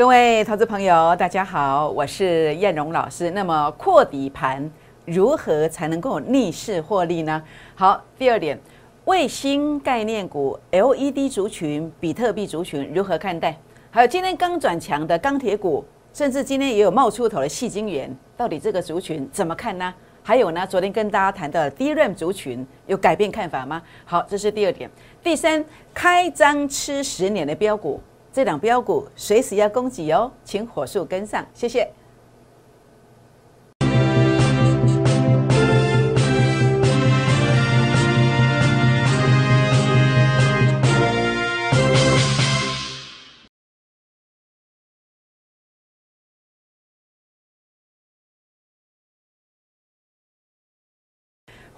各位投资朋友，大家好，我是燕荣老师。那么扩底盘如何才能够逆势获利呢？好，第二点，卫星概念股、LED 族群、比特币族群如何看待？还有今天刚转强的钢铁股，甚至今天也有冒出头的细晶圆，到底这个族群怎么看呢？还有呢，昨天跟大家谈的 DRAM 族群有改变看法吗？好，这是第二点。第三，开张吃十年的标股。这两标股随时要供给哦，请火速跟上，谢谢。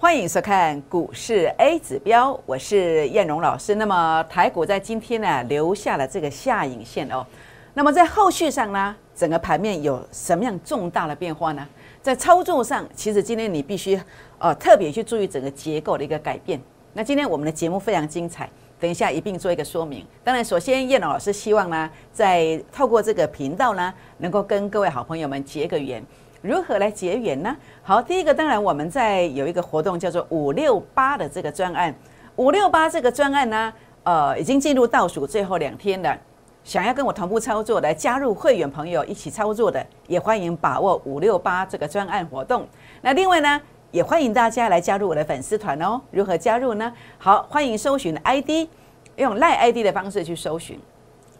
欢迎收看股市 A 指标，我是燕荣老师。那么台股在今天呢留下了这个下影线哦。那么在后续上呢，整个盘面有什么样重大的变化呢？在操作上，其实今天你必须呃特别去注意整个结构的一个改变。那今天我们的节目非常精彩，等一下一并做一个说明。当然，首先燕荣老师希望呢，在透过这个频道呢，能够跟各位好朋友们结个缘。如何来结缘呢？好，第一个当然我们在有一个活动叫做五六八的这个专案，五六八这个专案呢，呃，已经进入倒数最后两天了。想要跟我同步操作来加入会员朋友一起操作的，也欢迎把握五六八这个专案活动。那另外呢，也欢迎大家来加入我的粉丝团哦。如何加入呢？好，欢迎搜寻 ID，用赖 ID 的方式去搜寻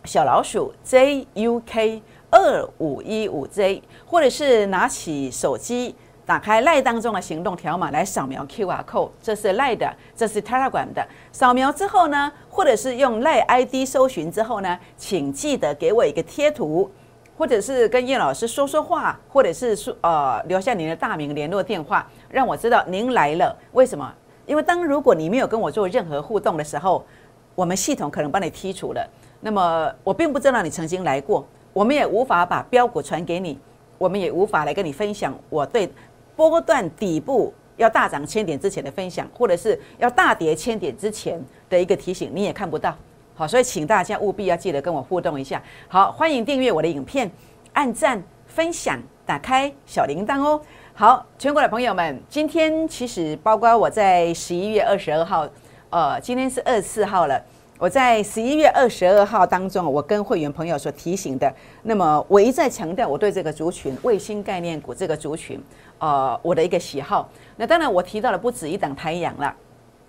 小老鼠 JUK。二五一五 J，或者是拿起手机，打开赖当中的行动条码来扫描 QR code，这是赖的，这是 Telegram 的。扫描之后呢，或者是用赖 ID 搜寻之后呢，请记得给我一个贴图，或者是跟叶老师说说话，或者是说呃留下您的大名、联络电话，让我知道您来了。为什么？因为当如果你没有跟我做任何互动的时候，我们系统可能把你剔除了。那么我并不知道你曾经来过。我们也无法把标股传给你，我们也无法来跟你分享我对波段底部要大涨千点之前的分享，或者是要大跌千点之前的一个提醒，你也看不到。好，所以请大家务必要记得跟我互动一下。好，欢迎订阅我的影片，按赞、分享、打开小铃铛哦。好，全国的朋友们，今天其实包括我在十一月二十二号，呃，今天是二十四号了。我在十一月二十二号当中，我跟会员朋友所提醒的，那么我一再强调我对这个族群卫星概念股这个族群，呃，我的一个喜好。那当然我提到了不止一档太阳了，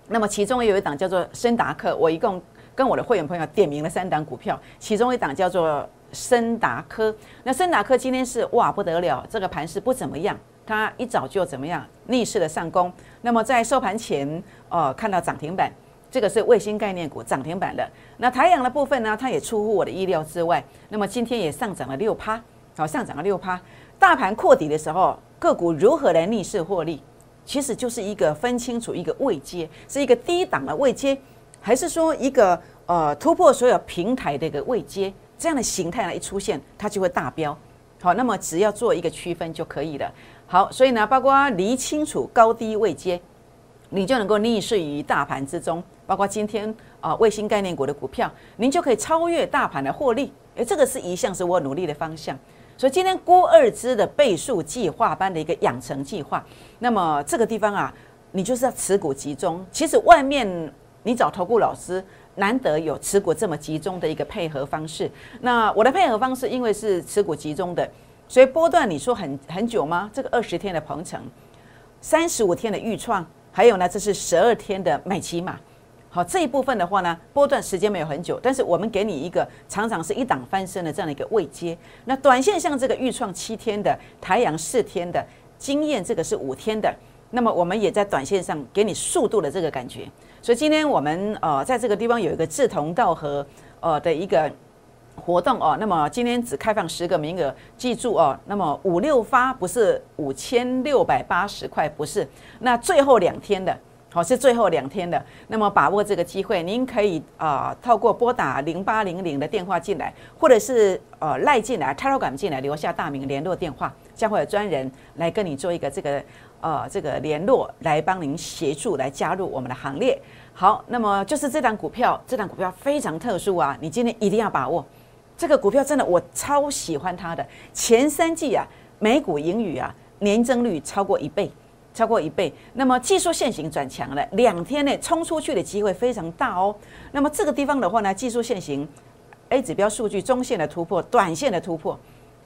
那么其中有一档叫做森达克，我一共跟我的会员朋友点名了三档股票，其中一档叫做森达科。那森达科今天是哇不得了，这个盘是不怎么样，它一早就怎么样逆势的上攻，那么在收盘前，呃，看到涨停板。这个是卫星概念股涨停板的，那台阳的部分呢，它也出乎我的意料之外。那么今天也上涨了六趴，好，上涨了六趴。大盘扩底的时候，个股如何来逆势获利？其实就是一个分清楚一个位阶，是一个低档的位阶，还是说一个呃突破所有平台的一个位阶？这样的形态呢一出现，它就会大飙。好，那么只要做一个区分就可以了。好，所以呢，包括厘清楚高低位阶。你就能够逆势于大盘之中，包括今天啊卫星概念股的股票，您就可以超越大盘的获利。诶，这个是一项是我努力的方向。所以今天郭二支的倍数计划班的一个养成计划，那么这个地方啊，你就是要持股集中。其实外面你找投顾老师，难得有持股这么集中的一个配合方式。那我的配合方式，因为是持股集中的，所以波段你说很很久吗？这个二十天的鹏程，三十五天的预创。还有呢，这是十二天的美奇马，好这一部分的话呢，波段时间没有很久，但是我们给你一个常常是一档翻身的这样的一个位阶。那短线像这个预创七天的，台阳四天的，经验这个是五天的，那么我们也在短线上给你速度的这个感觉。所以今天我们呃在这个地方有一个志同道合呃的一个。活动哦，那么今天只开放十个名额，记住哦。那么五六发不是五千六百八十块，不是。那最后两天的，好是最后两天的。那么把握这个机会，您可以啊透过拨打零八零零的电话进来，或者是呃赖进来、插头感进来，留下大名、联络电话，将会有专人来跟你做一个这个呃这个联络，来帮您协助来加入我们的行列。好，那么就是这档股票，这档股票非常特殊啊，你今天一定要把握。这个股票真的我超喜欢它的，前三季啊，每股盈余啊，年增率超过一倍，超过一倍。那么技术线型转强了，两天内冲出去的机会非常大哦。那么这个地方的话呢，技术线型 A 指标数据中线的突破，短线的突破，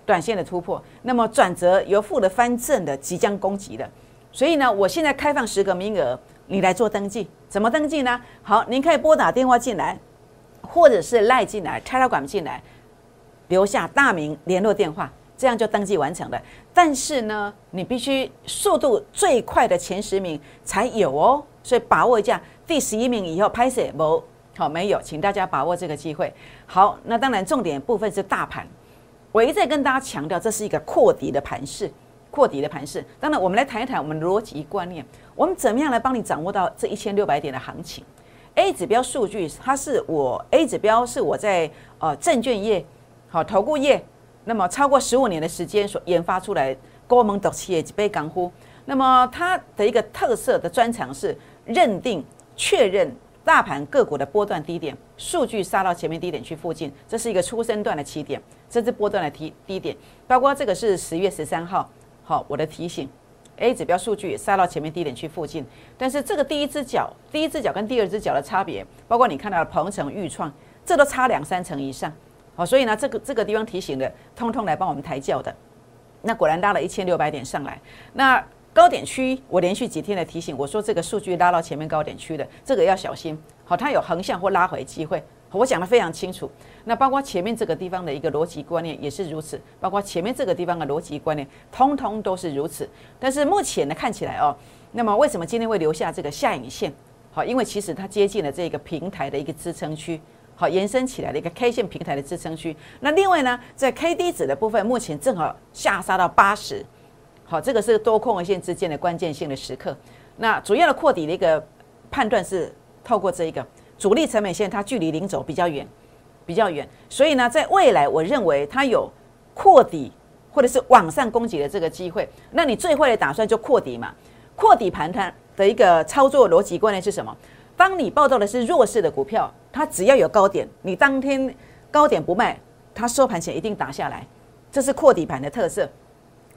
短线的突破，那么转折由负的翻正的即将攻击的。所以呢，我现在开放十个名额，你来做登记，怎么登记呢？好，您可以拨打电话进来，或者是赖进来，开到管进来。留下大名、联络电话，这样就登记完成了。但是呢，你必须速度最快的前十名才有哦，所以把握一下第十一名以后拍摄不好没有，请大家把握这个机会。好，那当然重点部分是大盘，我一再跟大家强调，这是一个扩底的盘势，扩底的盘势。当然，我们来谈一谈我们逻辑观念，我们怎么样来帮你掌握到这一千六百点的行情？A 指标数据，它是我 A 指标是我在呃证券业。好，投顾业，那么超过十五年的时间所研发出来，高门独企业几杯港呼。那么它的一个特色的专长是认定、确认大盘个股的波段低点，数据杀到前面低点去附近，这是一个初升段的起点，这是波段的低低点。包括这个是十月十三号，好，我的提醒，A 指标数据杀到前面低点去附近，但是这个第一只脚，第一只脚跟第二只脚的差别，包括你看到的鹏程、豫创，这都差两三成以上。好，所以呢，这个这个地方提醒的，通通来帮我们抬轿的。那果然拉了一千六百点上来。那高点区，我连续几天的提醒，我说这个数据拉到前面高点区的，这个要小心。好，它有横向或拉回机会。我讲的非常清楚。那包括前面这个地方的一个逻辑观念也是如此，包括前面这个地方的逻辑观念，通通都是如此。但是目前呢，看起来哦，那么为什么今天会留下这个下影线？好，因为其实它接近了这个平台的一个支撑区。好，延伸起来的一个 K 线平台的支撑区。那另外呢，在 K D 值的部分，目前正好下杀到八十。好，这个是多空线之间的关键性的时刻。那主要的扩底的一个判断是透过这一个主力成本线，它距离零轴比较远，比较远。所以呢，在未来，我认为它有扩底或者是往上攻击的这个机会。那你最坏的打算就扩底嘛？扩底盘它的一个操作逻辑观念是什么？当你报道的是弱势的股票，它只要有高点，你当天高点不卖，它收盘前一定打下来，这是扩底盘的特色。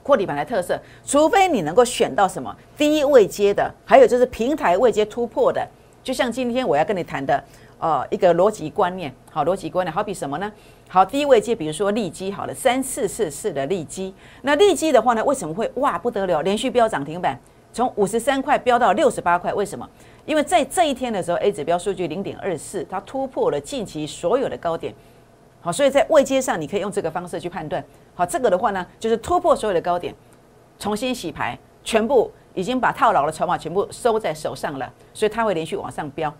扩底盘的特色，除非你能够选到什么低位接的，还有就是平台位接突破的，就像今天我要跟你谈的，呃，一个逻辑观念，好，逻辑观念，好比什么呢？好，低位接，比如说利基，好了，三四四四的利基，那利基的话呢，为什么会哇不得了，连续飙涨停板，从五十三块飙到六十八块，为什么？因为在这一天的时候，A 指标数据零点二四，它突破了近期所有的高点，好，所以在位阶上你可以用这个方式去判断。好，这个的话呢，就是突破所有的高点，重新洗牌，全部已经把套牢的筹码全部收在手上了，所以它会连续往上飙。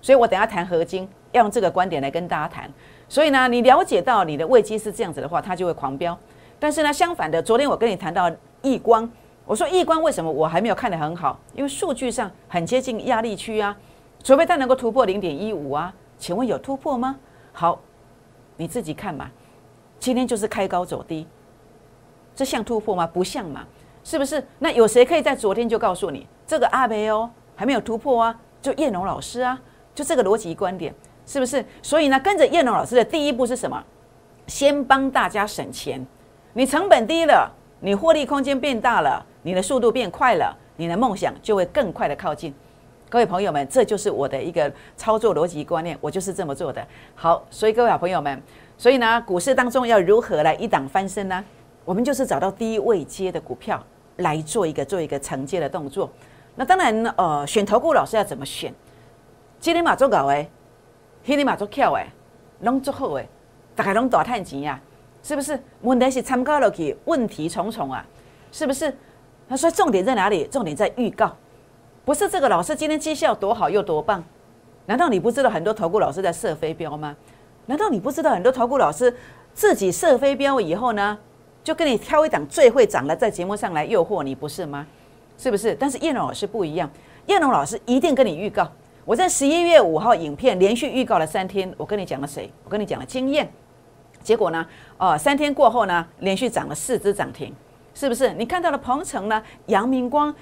所以我等下谈合金，要用这个观点来跟大家谈。所以呢，你了解到你的位阶是这样子的话，它就会狂飙。但是呢，相反的，昨天我跟你谈到易光。我说易观为什么我还没有看得很好？因为数据上很接近压力区啊，除非它能够突破零点一五啊。请问有突破吗？好，你自己看嘛。今天就是开高走低，这像突破吗？不像嘛，是不是？那有谁可以在昨天就告诉你这个阿贝哦还没有突破啊？就叶龙老师啊，就这个逻辑观点，是不是？所以呢，跟着叶龙老师的第一步是什么？先帮大家省钱，你成本低了，你获利空间变大了。你的速度变快了，你的梦想就会更快的靠近。各位朋友们，这就是我的一个操作逻辑观念，我就是这么做的。好，所以各位好朋友们，所以呢，股市当中要如何来一档翻身呢？我们就是找到低位接的股票来做一个做一个承接的动作。那当然，呃，选投顾老师要怎么选？今天马做搞哎，今天马做跳哎，拢做好哎，大概拢大赚钱呀，是不是？问题是参考落去，问题重重啊，是不是？他说：“重点在哪里？重点在预告，不是这个老师今天绩效多好又多棒？难道你不知道很多投顾老师在射飞镖吗？难道你不知道很多投顾老师自己射飞镖以后呢，就跟你挑一档最会涨的，在节目上来诱惑你，不是吗？是不是？但是叶龙老师不一样，叶龙老师一定跟你预告。我在十一月五号影片连续预告了三天，我跟你讲了谁？我跟你讲了经验。结果呢？哦，三天过后呢，连续涨了四只涨停。”是不是你看到了鹏程呢？阳明光、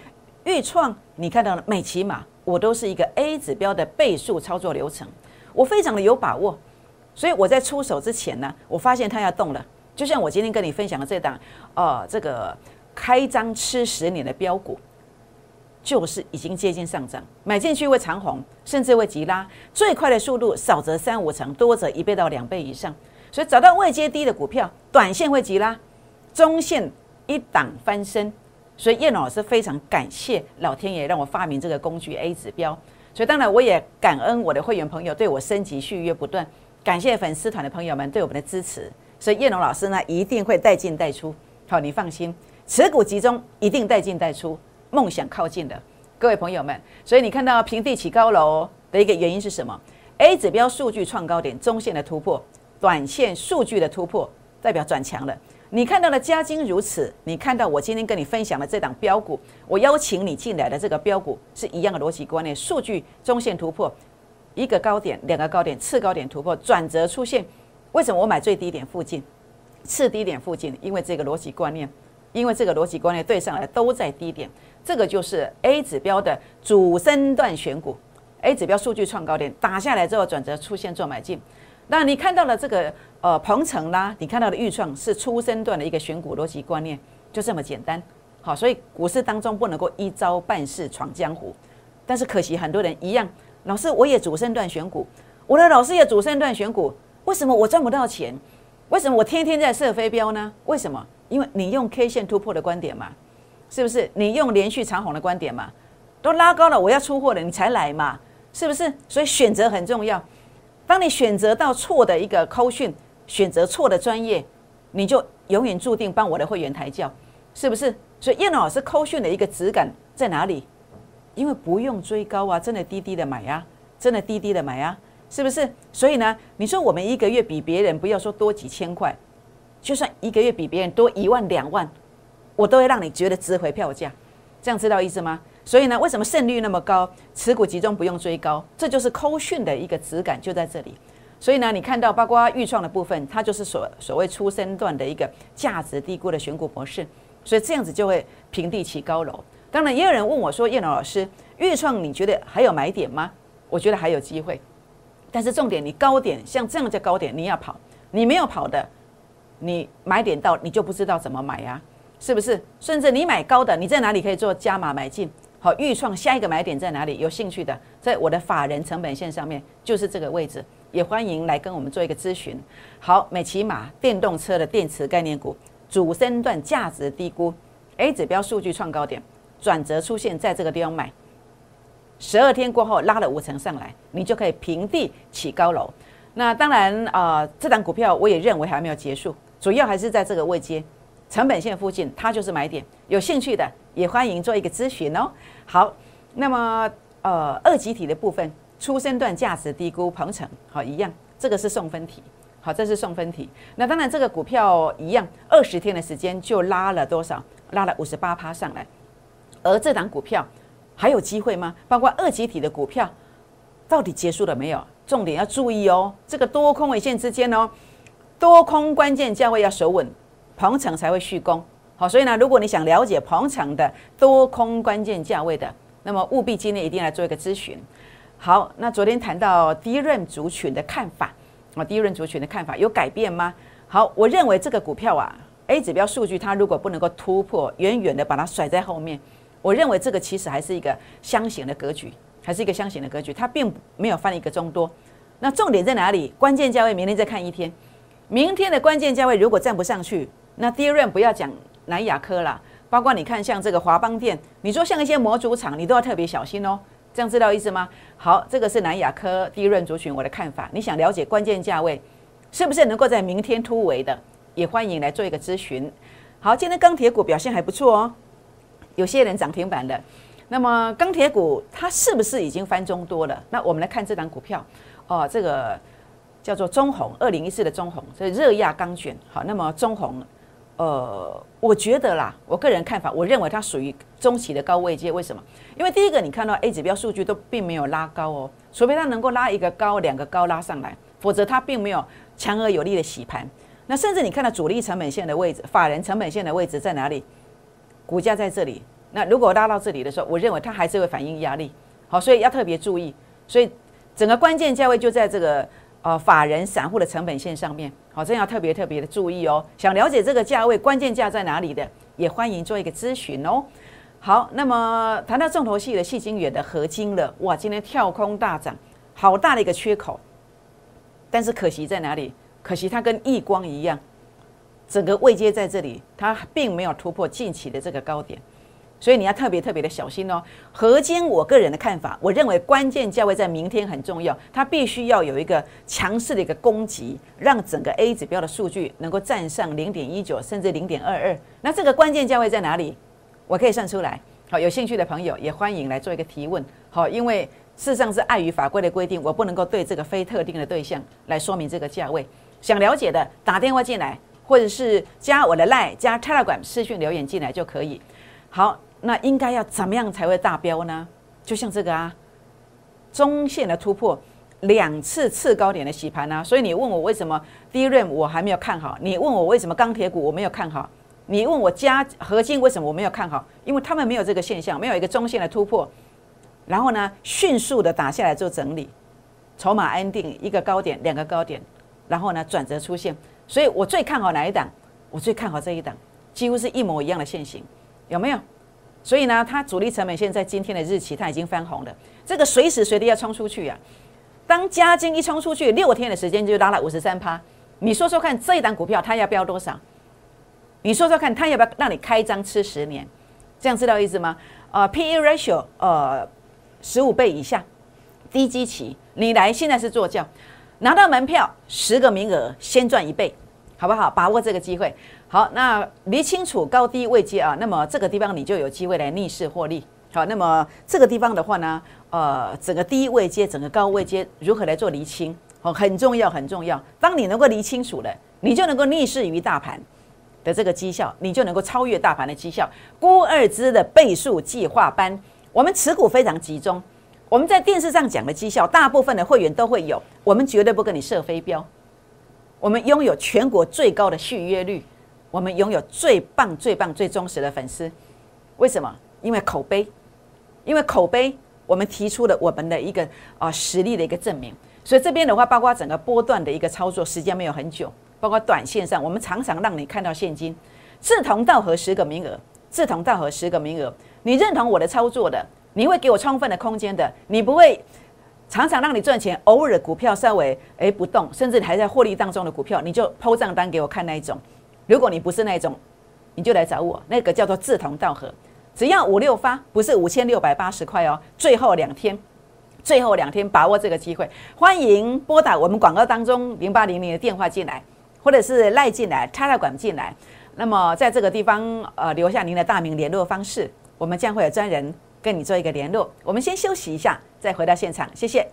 豫创，你看到了美骑马，我都是一个 A 指标的倍数操作流程，我非常的有把握。所以我在出手之前呢，我发现它要动了。就像我今天跟你分享的这档，呃，这个开张吃十年的标股，就是已经接近上涨，买进去会长红，甚至会急拉，最快的速度少则三五成，多则一倍到两倍以上。所以找到未接低的股票，短线会急拉，中线一档翻身。所以叶老师非常感谢老天爷让我发明这个工具 A 指标。所以当然我也感恩我的会员朋友对我升级续约不断，感谢粉丝团的朋友们对我们的支持。所以叶龙老师呢一定会带进带出，好，你放心，持股集中一定带进带出，梦想靠近的各位朋友们。所以你看到平地起高楼的一个原因是什么？A 指标数据创高点，中线的突破，短线数据的突破，代表转强了。你看到的加金如此，你看到我今天跟你分享的这档标股，我邀请你进来的这个标股是一样的逻辑观念，数据中线突破，一个高点，两个高点，次高点突破，转折出现。为什么我买最低点附近，次低点附近？因为这个逻辑观念，因为这个逻辑观念对上来都在低点，这个就是 A 指标的主升段选股。A 指标数据创高点打下来之后转折出现做买进。那你看到了这个呃鹏程啦，你看到的预创是初升段的一个选股逻辑观念，就这么简单。好，所以股市当中不能够一招半式闯江湖。但是可惜很多人一样，老师我也主升段选股，我的老师也主升段选股。为什么我赚不到钱？为什么我天天在设飞镖呢？为什么？因为你用 K 线突破的观点嘛，是不是？你用连续长红的观点嘛，都拉高了，我要出货了，你才来嘛，是不是？所以选择很重要。当你选择到错的一个扣讯，选择错的专业，你就永远注定帮我的会员抬轿，是不是？所以叶老师扣讯的一个质感在哪里？因为不用追高啊，真的低低的买呀，真的低低的买呀。是不是？所以呢，你说我们一个月比别人不要说多几千块，就算一个月比别人多一万两万，我都会让你觉得值回票价。这样知道意思吗？所以呢，为什么胜率那么高？持股集中不用追高，这就是扣讯的一个质感就在这里。所以呢，你看到包括预创的部分，它就是所所谓出生段的一个价值低估的选股模式。所以这样子就会平地起高楼。当然，也有人问我说：“叶龙老师，预创你觉得还有买点吗？”我觉得还有机会。但是重点，你高点像这样叫高点，你要跑，你没有跑的，你买点到你就不知道怎么买呀，是不是？甚至你买高的，你在哪里可以做加码买进？好，预创下一个买点在哪里？有兴趣的，在我的法人成本线上面就是这个位置，也欢迎来跟我们做一个咨询。好，美骑马电动车的电池概念股，主升段价值低估，A 指标数据创高点，转折出现在这个地方买。十二天过后拉了五成上来，你就可以平地起高楼。那当然啊，这档股票我也认为还没有结束，主要还是在这个位阶成本线附近，它就是买点。有兴趣的也欢迎做一个咨询哦。好，那么呃二级体的部分，初生段价值低估鹏程，好一样，这个是送分题。好，这是送分题。那当然这个股票一样，二十天的时间就拉了多少？拉了五十八趴上来，而这档股票。还有机会吗？包括二级体的股票，到底结束了没有？重点要注意哦，这个多空尾线之间哦，多空关键价位要守稳，鹏程才会续攻。好，所以呢，如果你想了解鹏程的多空关键价位的，那么务必今天一定来做一个咨询。好，那昨天谈到第一任族群的看法啊，第一任族群的看法有改变吗？好，我认为这个股票啊，A 指标数据它如果不能够突破，远远的把它甩在后面。我认为这个其实还是一个箱型的格局，还是一个箱型的格局，它并没有翻一个中多。那重点在哪里？关键价位明天再看一天，明天的关键价位如果站不上去，那第二轮不要讲南亚科了，包括你看像这个华邦电，你说像一些模组厂，你都要特别小心哦。这样知道意思吗？好，这个是南亚科第一轮族群我的看法。你想了解关键价位是不是能够在明天突围的，也欢迎来做一个咨询。好，今天钢铁股表现还不错哦。有些人涨停板的，那么钢铁股它是不是已经翻中多了？那我们来看这档股票，哦，这个叫做中红，二零一四的中红，这热轧钢卷。好，那么中红，呃，我觉得啦，我个人看法，我认为它属于中期的高位阶。为什么？因为第一个，你看到 A 指标数据都并没有拉高哦，除非它能够拉一个高、两个高拉上来，否则它并没有强而有力的洗盘。那甚至你看到主力成本线的位置、法人成本线的位置在哪里？股价在这里，那如果拉到这里的时候，我认为它还是会反映压力，好，所以要特别注意。所以整个关键价位就在这个呃法人散户的成本线上面，好，这要特别特别的注意哦。想了解这个价位关键价在哪里的，也欢迎做一个咨询哦。好，那么谈到重头戏的细晶元的合金了，哇，今天跳空大涨，好大的一个缺口。但是可惜在哪里？可惜它跟易光一样，整个位阶在这里，它并没有突破近期的这个高点，所以你要特别特别的小心哦。合金，我个人的看法，我认为关键价位在明天很重要，它必须要有一个强势的一个攻击，让整个 A 指标的数据能够站上零点一九甚至零点二二。那这个关键价位在哪里？我可以算出来，好，有兴趣的朋友也欢迎来做一个提问，好，因为事实上是碍于法规的规定，我不能够对这个非特定的对象来说明这个价位。想了解的打电话进来，或者是加我的 Line 加 Telegram 私讯留言进来就可以。好，那应该要怎么样才会大标呢？就像这个啊，中线的突破，两次次高点的洗盘啊。所以你问我为什么 DRAM 我还没有看好？你问我为什么钢铁股我没有看好？你问我加合金为什么我没有看好？因为他们没有这个现象，没有一个中线的突破，然后呢，迅速的打下来做整理，筹码安定，一个高点，两个高点，然后呢转折出现。所以我最看好哪一档？我最看好这一档，几乎是一模一样的线型，有没有？所以呢，它主力成本线在今天的日期它已经翻红了，这个随时随地要冲出去呀。当加金一冲出去，六天的时间就拉了五十三趴。你说说看，这一档股票它要飙多少？你说说看，它要不要让你开张吃十年？这样知道意思吗？呃，P/E ratio 呃十五倍以下，低基期，你来现在是坐轿，拿到门票十个名额先赚一倍，好不好？把握这个机会。好，那理清楚高低位阶啊，那么这个地方你就有机会来逆势获利。好，那么这个地方的话呢，呃，整个低位阶、整个高位阶如何来做厘清？哦，很重要，很重要。当你能够理清楚了，你就能够逆势于大盘。的这个绩效，你就能够超越大盘的绩效。估二支的倍数计划班，我们持股非常集中。我们在电视上讲的绩效，大部分的会员都会有。我们绝对不跟你设飞镖。我们拥有全国最高的续约率，我们拥有最棒、最棒、最忠实的粉丝。为什么？因为口碑，因为口碑，我们提出了我们的一个啊实力的一个证明。所以这边的话，包括整个波段的一个操作时间没有很久。包括短线上，我们常常让你看到现金，志同道合十个名额，志同道合十个名额，你认同我的操作的，你会给我充分的空间的，你不会常常让你赚钱，偶尔的股票稍微诶不动，甚至还在获利当中的股票，你就抛账单给我看那一种。如果你不是那种，你就来找我，那个叫做志同道合，只要五六发，不是五千六百八十块哦，最后两天，最后两天把握这个机会，欢迎拨打我们广告当中零八零零的电话进来。或者是赖进来，插了管进来，那么在这个地方，呃，留下您的大名、联络方式，我们将会有专人跟你做一个联络。我们先休息一下，再回到现场，谢谢。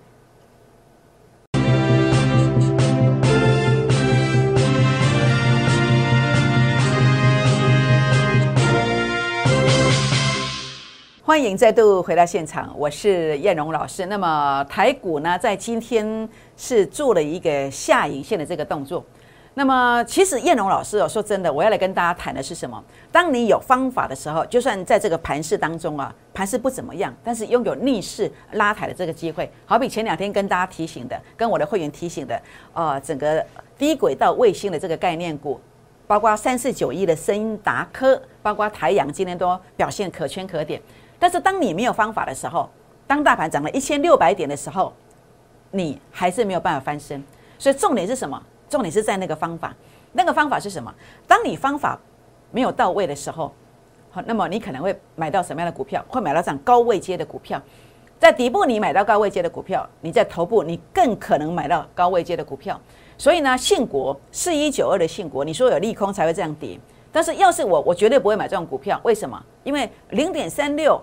欢迎再度回到现场，我是燕荣老师。那么台股呢，在今天是做了一个下影线的这个动作。那么，其实燕龙老师哦，说真的，我要来跟大家谈的是什么？当你有方法的时候，就算在这个盘势当中啊，盘势不怎么样，但是拥有逆势拉抬的这个机会，好比前两天跟大家提醒的，跟我的会员提醒的，呃，整个低轨道卫星的这个概念股，包括三四九一的森达科，包括台阳，今天都表现可圈可点。但是当你没有方法的时候，当大盘涨了一千六百点的时候，你还是没有办法翻身。所以重点是什么？重点是在那个方法，那个方法是什么？当你方法没有到位的时候，好，那么你可能会买到什么样的股票？会买到这样高位接的股票，在底部你买到高位接的股票，你在头部你更可能买到高位接的股票。所以呢，信国四一九二的信国，你说有利空才会这样跌，但是要是我，我绝对不会买这种股票。为什么？因为零点三六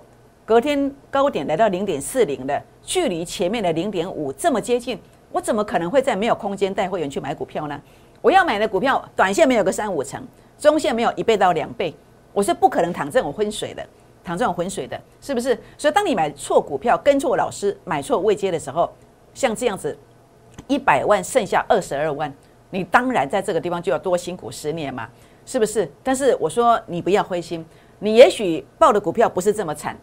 隔天高点来到零点四零的，距离前面的零点五这么接近。我怎么可能会在没有空间带会员去买股票呢？我要买的股票，短线没有个三五成，中线没有一倍到两倍，我是不可能淌这种浑水的，淌这种浑水的，是不是？所以当你买错股票、跟错老师、买错位阶的时候，像这样子，一百万剩下二十二万，你当然在这个地方就要多辛苦十年嘛，是不是？但是我说你不要灰心，你也许报的股票不是这么惨，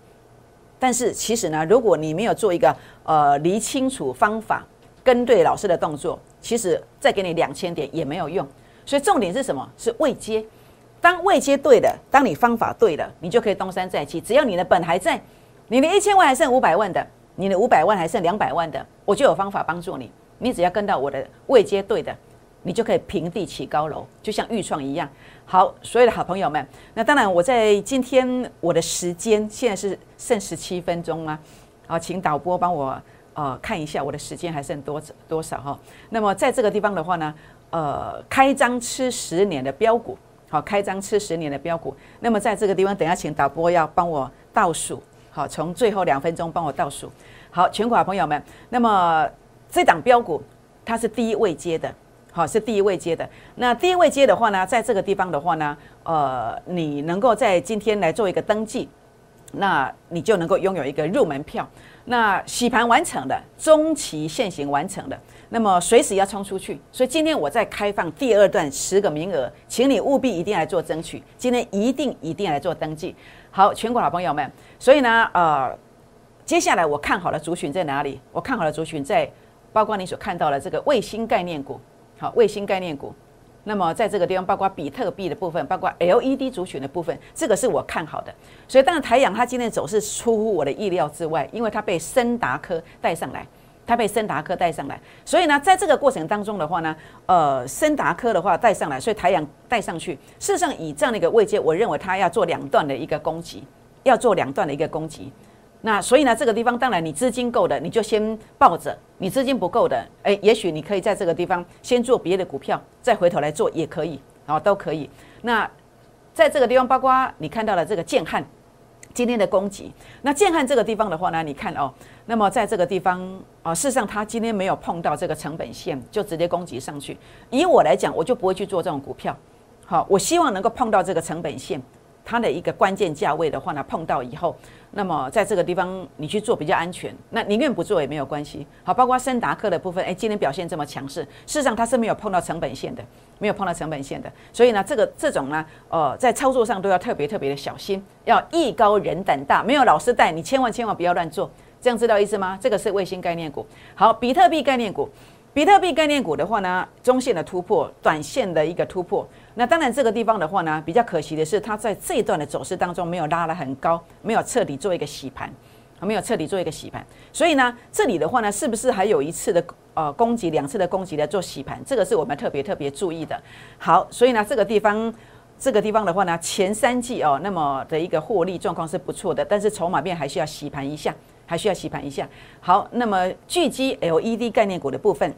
但是其实呢，如果你没有做一个呃理清楚方法。跟对老师的动作，其实再给你两千点也没有用。所以重点是什么？是位接。当位接对的，当你方法对了，你就可以东山再起。只要你的本还在，你的一千万还剩五百万的，你的五百万还剩两百万的，我就有方法帮助你。你只要跟到我的位接对的，你就可以平地起高楼，就像预创一样。好，所有的好朋友们，那当然我在今天我的时间现在是剩十七分钟吗？好，请导播帮我呃看一下我的时间还剩多多少哈。那么在这个地方的话呢，呃，开张吃十年的标股。好，开张吃十年的标股。那么在这个地方，等下请导播要帮我倒数。好，从最后两分钟帮我倒数。好，全国朋友们，那么这档标股它是第一位接的，好，是第一位接的。那第一位接的话呢，在这个地方的话呢，呃，你能够在今天来做一个登记，那你就能够拥有一个入门票。那洗盘完成的，中期现行完成的。那么随时要冲出去，所以今天我在开放第二段十个名额，请你务必一定来做争取。今天一定一定来做登记。好，全国老朋友们，所以呢，呃，接下来我看好了族群在哪里？我看好了族群在，包括你所看到的这个卫星概念股，好，卫星概念股。那么在这个地方，包括比特币的部分，包括 LED 族群的部分，这个是我看好的。所以当然，台阳它今天走势出乎我的意料之外，因为它被森达科带上来。它被森达科带上来，所以呢，在这个过程当中的话呢，呃，森达科的话带上来，所以太阳带上去。事实上，以这样的一个位阶，我认为它要做两段的一个攻击，要做两段的一个攻击。那所以呢，这个地方当然你资金够的，你就先抱着；你资金不够的，哎，也许你可以在这个地方先做别的股票，再回头来做也可以，啊，都可以。那在这个地方，包括你看到了这个建汉。今天的攻击，那建汉这个地方的话呢，你看哦，那么在这个地方啊，事实上它今天没有碰到这个成本线，就直接攻击上去。以我来讲，我就不会去做这种股票。好，我希望能够碰到这个成本线。它的一个关键价位的话呢，碰到以后，那么在这个地方你去做比较安全，那宁愿不做也没有关系。好，包括森达克的部分，哎，今天表现这么强势，事实上它是没有碰到成本线的，没有碰到成本线的，所以呢，这个这种呢，呃，在操作上都要特别特别的小心，要艺高人胆大，没有老师带你，千万千万不要乱做，这样知道意思吗？这个是卫星概念股，好，比特币概念股。比特币概念股的话呢，中线的突破，短线的一个突破。那当然这个地方的话呢，比较可惜的是，它在这一段的走势当中没有拉得很高，没有彻底做一个洗盘，没有彻底做一个洗盘。所以呢，这里的话呢，是不是还有一次的呃攻击，两次的攻击来做洗盘？这个是我们特别特别注意的。好，所以呢，这个地方这个地方的话呢，前三季哦，那么的一个获利状况是不错的，但是筹码面还需要洗盘一下。还需要洗盘一下。好，那么聚集 LED 概念股的部分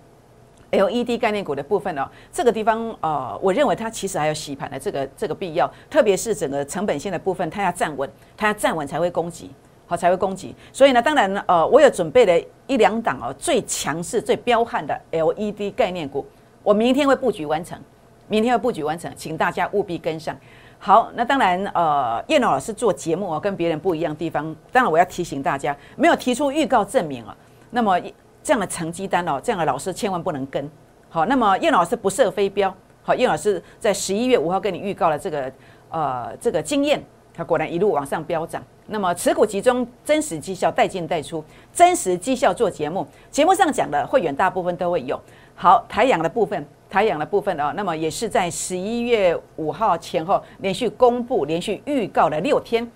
，LED 概念股的部分哦，这个地方呃，我认为它其实还有洗盘的这个这个必要，特别是整个成本线的部分，它要站稳，它要站稳才会攻击，好才会攻击。所以呢，当然呢呃，我有准备了一两档哦，最强势、最彪悍的 LED 概念股，我明天会布局完成，明天会布局完成，请大家务必跟上。好，那当然，呃，叶老师做节目哦，跟别人不一样的地方，当然我要提醒大家，没有提出预告证明啊，那么这样的成绩单哦，这样的老师千万不能跟。好，那么叶老师不设飞镖，好，叶老师在十一月五号跟你预告了这个，呃，这个经验，他果然一路往上飙涨。那么持股集中，真实绩效带进带出，真实绩效做节目，节目上讲的会员大部分都会有。好，台阳的部分。台阳的部分哦，那么也是在十一月五号前后连续公布、连续预告了六天，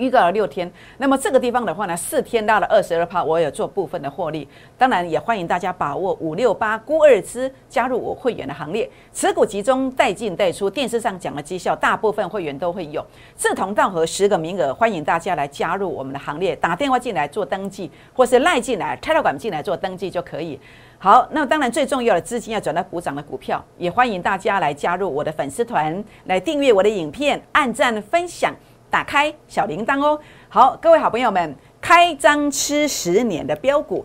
预告了六天。那么这个地方的话呢，四天拉了二十二趴，我有做部分的获利。当然也欢迎大家把握五六八估二支加入我会员的行列，持股集中带进带出。电视上讲的绩效，大部分会员都会有。志同道合十个名额，欢迎大家来加入我们的行列，打电话进来做登记，或是赖进来、泰 a 管进来做登记就可以。好，那当然最重要的资金要转到股涨的股票，也欢迎大家来加入我的粉丝团，来订阅我的影片，按赞分享，打开小铃铛哦。好，各位好朋友们，开张吃十年的标股，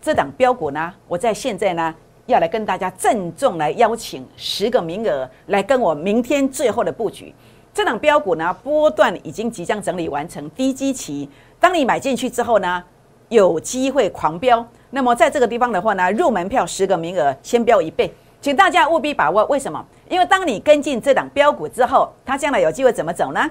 这档标股呢，我在现在呢要来跟大家郑重来邀请十个名额来跟我明天最后的布局。这档标股呢波段已经即将整理完成低基期，当你买进去之后呢，有机会狂飙。那么在这个地方的话呢，入门票十个名额，先标一倍，请大家务必把握。为什么？因为当你跟进这档标股之后，它将来有机会怎么走呢？